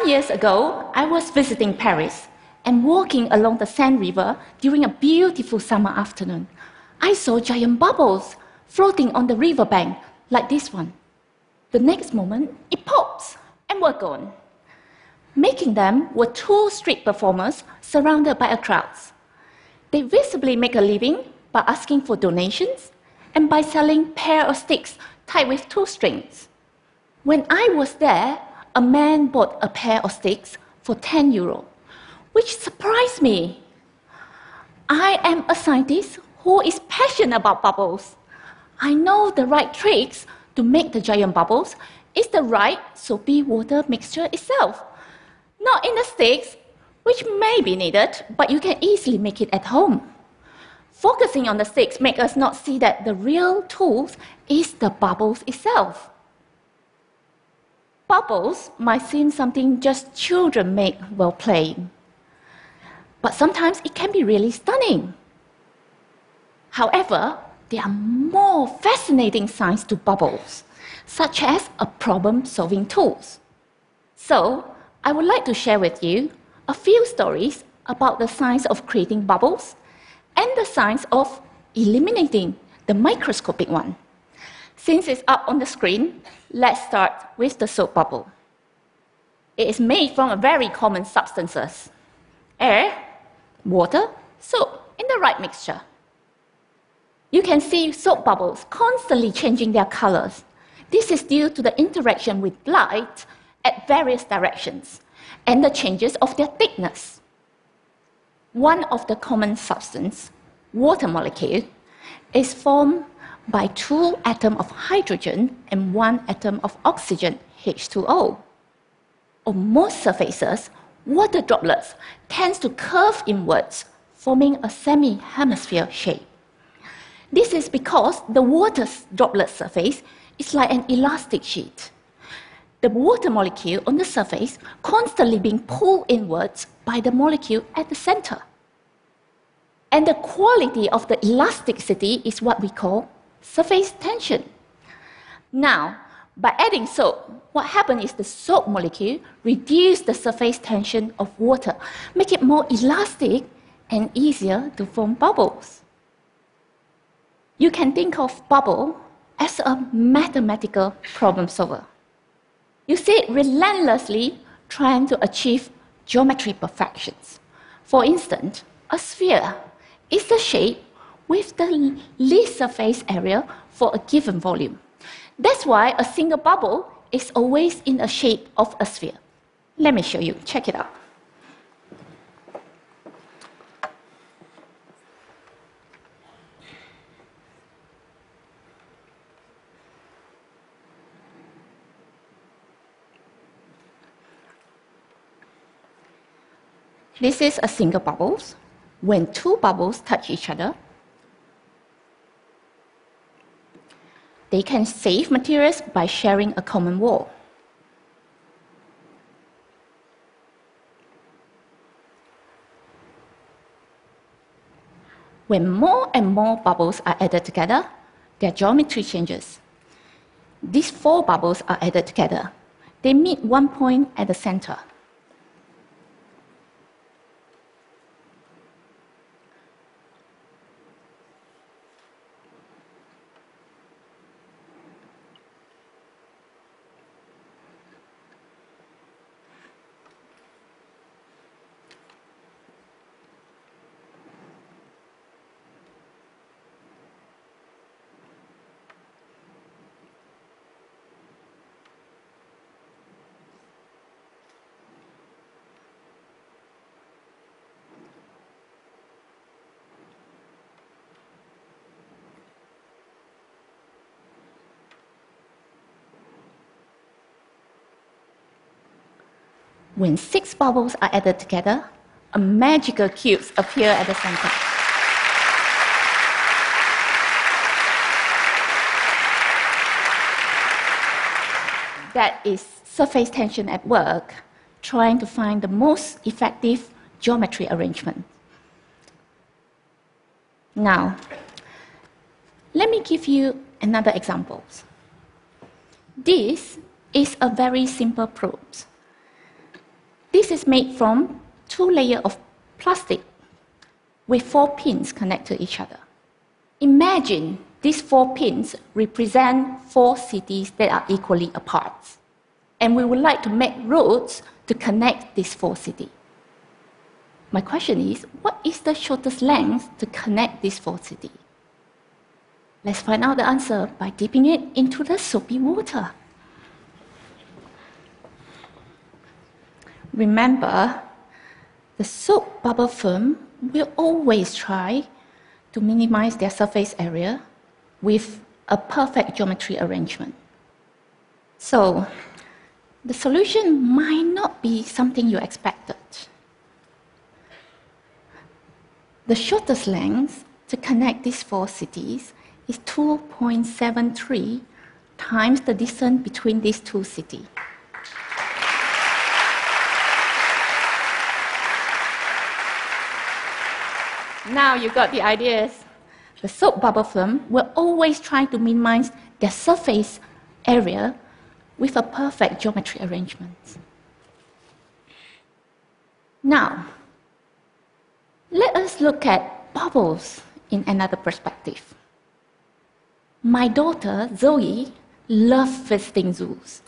Some years ago, I was visiting Paris and walking along the Seine River during a beautiful summer afternoon. I saw giant bubbles floating on the riverbank like this one. The next moment, it pops and we're gone. Making them were two street performers surrounded by a crowd. They visibly make a living by asking for donations and by selling pair of sticks tied with two strings. When I was there, a man bought a pair of sticks for 10 euro, which surprised me. I am a scientist who is passionate about bubbles. I know the right tricks to make the giant bubbles is the right soapy water mixture itself. Not in the sticks, which may be needed, but you can easily make it at home. Focusing on the sticks makes us not see that the real tools is the bubbles itself. Bubbles might seem something just children make while playing, but sometimes it can be really stunning. However, there are more fascinating sides to bubbles, such as a problem solving tools. So, I would like to share with you a few stories about the science of creating bubbles and the science of eliminating the microscopic one. Since it's up on the screen, let's start with the soap bubble. It is made from a very common substances air, water, soap in the right mixture. You can see soap bubbles constantly changing their colors. This is due to the interaction with light at various directions and the changes of their thickness. One of the common substances, water molecule, is formed by two atoms of hydrogen and one atom of oxygen, H2O. On most surfaces, water droplets tend to curve inwards, forming a semi-hemisphere shape. This is because the water droplet surface is like an elastic sheet. The water molecule on the surface constantly being pulled inwards by the molecule at the center. And the quality of the elasticity is what we call surface tension. Now, by adding soap, what happens is the soap molecule reduce the surface tension of water, make it more elastic and easier to form bubbles. You can think of bubble as a mathematical problem solver. You sit relentlessly trying to achieve geometry perfections. For instance, a sphere is the shape with the least surface area for a given volume. That's why a single bubble is always in the shape of a sphere. Let me show you. Check it out. This is a single bubble. When two bubbles touch each other, they can save materials by sharing a common wall. When more and more bubbles are added together, their geometry changes. These four bubbles are added together. They meet one point at the center. When six bubbles are added together, a magical cube appears at the center. That is surface tension at work, trying to find the most effective geometry arrangement. Now, let me give you another example. This is a very simple probe. This is made from two layers of plastic with four pins connected to each other. Imagine these four pins represent four cities that are equally apart. And we would like to make roads to connect these four cities. My question is, what is the shortest length to connect these four cities? Let's find out the answer by dipping it into the soapy water. Remember, the soap bubble film will always try to minimize their surface area with a perfect geometry arrangement. So, the solution might not be something you expected. The shortest length to connect these four cities is 2.73 times the distance between these two cities. Now you got the ideas. The soap bubble film will always try to minimize their surface area with a perfect geometry arrangement. Now, let us look at bubbles in another perspective. My daughter, Zoe, loves visiting zoos.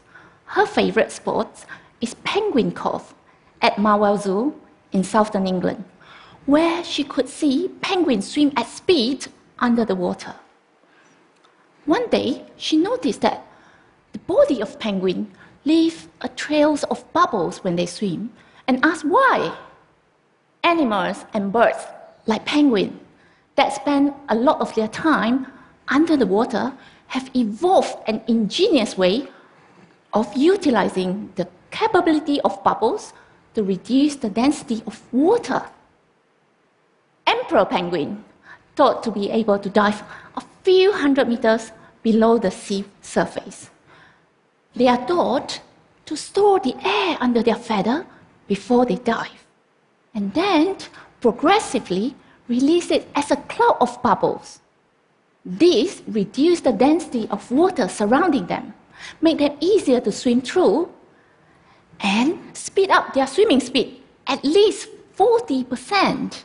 Her favorite sport is penguin cove at Marwell Zoo in southern England, where she could see penguins swim at speed under the water. One day, she noticed that the body of penguin leaves a trails of bubbles when they swim and asked why animals and birds, like penguins, that spend a lot of their time under the water, have evolved an ingenious way of utilizing the capability of bubbles to reduce the density of water. Emperor penguin thought to be able to dive a few hundred meters below the sea surface. They are taught to store the air under their feather before they dive and then progressively release it as a cloud of bubbles. This reduces the density of water surrounding them, make them easier to swim through, and speed up their swimming speed at least 40%.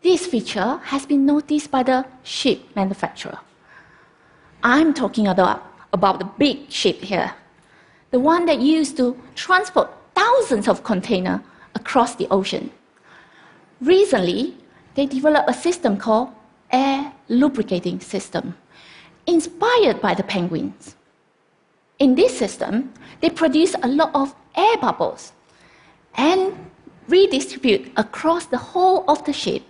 This feature has been noticed by the ship manufacturer. I'm talking about, about the big ship here, the one that used to transport thousands of containers across the ocean. Recently, they developed a system called air lubricating system, inspired by the penguins. In this system, they produce a lot of air bubbles and redistribute across the whole of the ship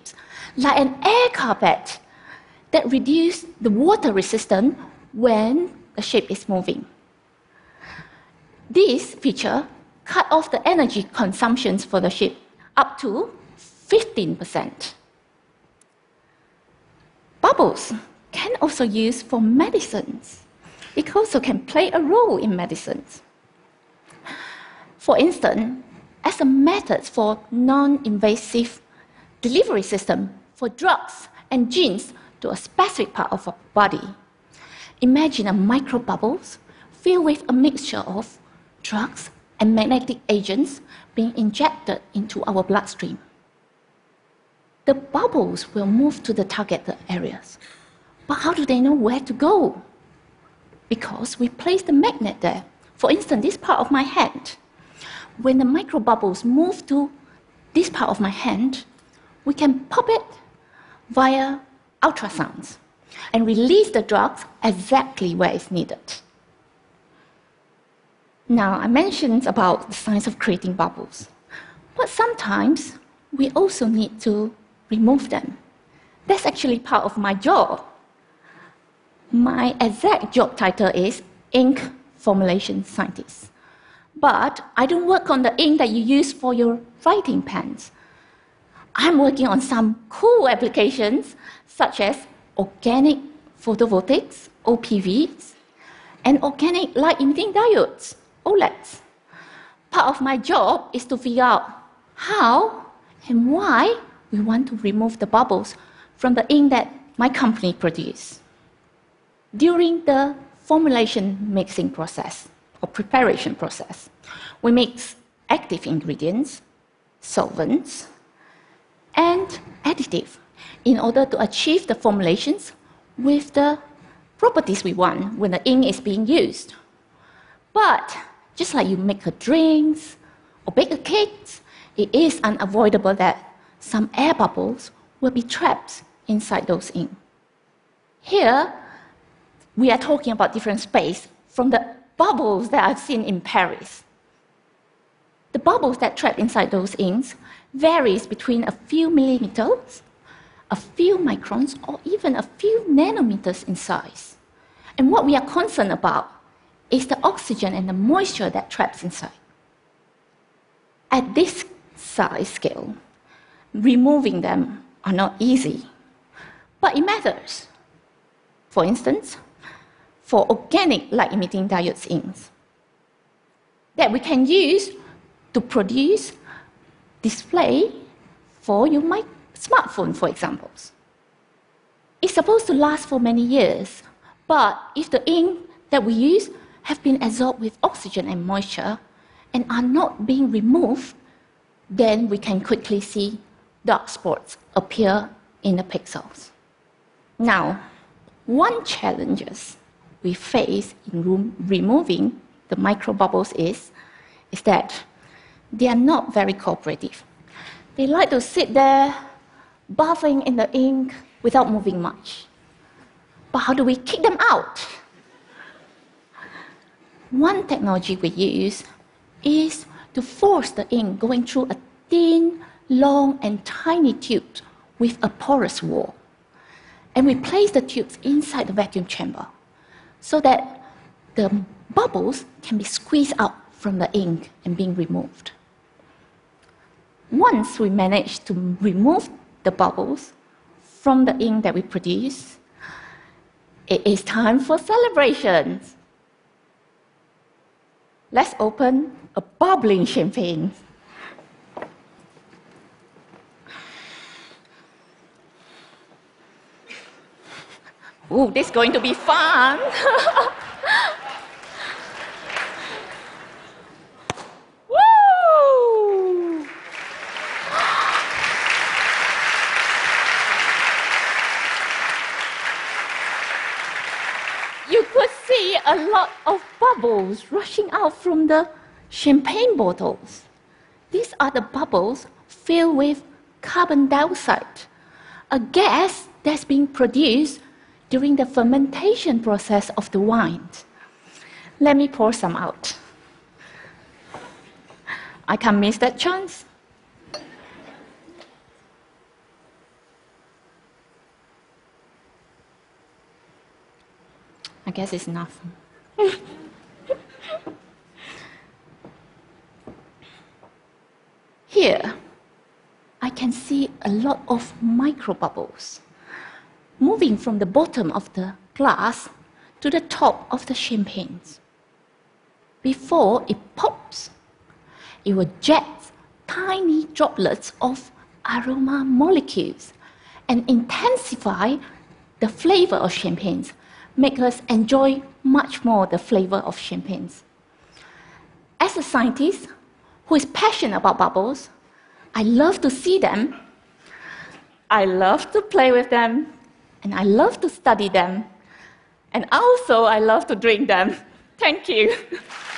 like an air carpet that reduce the water resistance when the ship is moving. This feature cut off the energy consumptions for the ship up to 15%. Bubbles can also use for medicines. It also can play a role in medicines. For instance, as a method for non-invasive delivery system for drugs and genes to a specific part of our body. Imagine a microbubbles filled with a mixture of drugs and magnetic agents being injected into our bloodstream. The bubbles will move to the targeted areas. But how do they know where to go? Because we place the magnet there. For instance, this part of my hand. When the microbubbles move to this part of my hand, we can pop it via ultrasounds and release the drugs exactly where it's needed. Now, I mentioned about the science of creating bubbles, but sometimes we also need to remove them. That's actually part of my job. My exact job title is ink formulation scientist. But I don't work on the ink that you use for your writing pens. I'm working on some cool applications such as organic photovoltaics, OPVs, and organic light emitting diodes. OLEDs. Part of my job is to figure out how and why we want to remove the bubbles from the ink that my company produces. During the formulation mixing process or preparation process, we mix active ingredients, solvents, and additive in order to achieve the formulations with the properties we want when the ink is being used. But just like you make a drinks or bake a cake, it is unavoidable that some air bubbles will be trapped inside those ink. Here, we are talking about different space from the bubbles that I've seen in Paris. The bubbles that trap inside those inks varies between a few millimeters, a few microns, or even a few nanometers in size. And what we are concerned about is the oxygen and the moisture that traps inside. At this size scale, removing them are not easy, but it matters. For instance, for organic light emitting diodes inks that we can use to produce display for your smartphone, for example. It's supposed to last for many years, but if the ink that we use have been absorbed with oxygen and moisture and are not being removed, then we can quickly see dark spots appear in the pixels. Now, one challenge we face in removing the microbubbles is, is that they are not very cooperative. They like to sit there, bathing in the ink without moving much. But how do we kick them out? One technology we use is to force the ink going through a thin, long, and tiny tube with a porous wall. And we place the tubes inside the vacuum chamber so that the bubbles can be squeezed out from the ink and being removed. Once we manage to remove the bubbles from the ink that we produce, it is time for celebrations. Let's open a bubbling champagne. Ooh, this is going to be fun. You could see a lot of bubbles rushing out from the champagne bottles. These are the bubbles filled with carbon dioxide, a gas that's being produced during the fermentation process of the wine. Let me pour some out. I can't miss that chance. I guess it's enough. Here, I can see a lot of microbubbles moving from the bottom of the glass to the top of the champagne. Before it pops, it will jet tiny droplets of aroma molecules and intensify the flavor of champagne, make us enjoy much more the flavor of champagne. As a scientist who is passionate about bubbles, I love to see them. I love to play with them and I love to study them. And also, I love to drink them. Thank you.